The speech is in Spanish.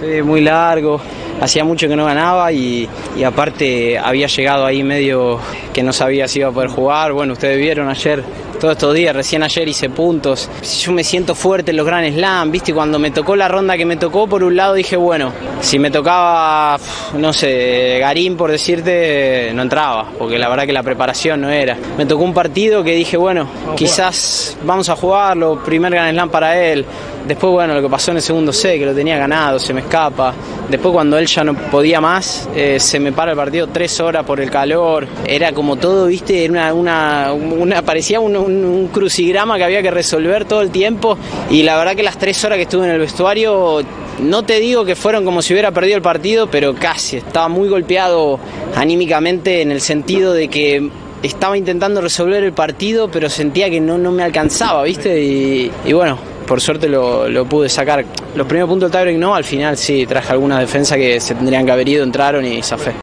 Muy largo, hacía mucho que no ganaba y, y, aparte había llegado ahí medio que no sabía si iba a poder jugar. Bueno, ustedes vieron ayer, todos estos días, recién ayer hice puntos. Yo me siento fuerte en los Grand Slam, ¿viste? Cuando me tocó la ronda que me tocó, por un lado dije, bueno, si me tocaba, no sé, Garín por decirte, no entraba, porque la verdad que la preparación no era. Me tocó un partido que dije, bueno, quizás vamos a jugarlo, primer Grand Slam para él. Después, bueno, lo que pasó en el segundo C, que lo tenía ganado, se me escapa. Después, cuando él ya no podía más, eh, se me para el partido tres horas por el calor. Era como todo, viste, era una, una, parecía un, crucigrama que había que resolver todo el tiempo. Y la verdad que las tres horas que estuve en el vestuario, no te digo que fueron como si hubiera perdido el partido, pero casi. Estaba muy golpeado anímicamente en el sentido de que estaba intentando resolver el partido, pero sentía que no, no me alcanzaba, ¿viste? Y bueno, por suerte lo, lo, pude sacar. Los primeros puntos del tiebreak no, al final sí, traje algunas defensas que se tendrían que haber ido, entraron y zafé.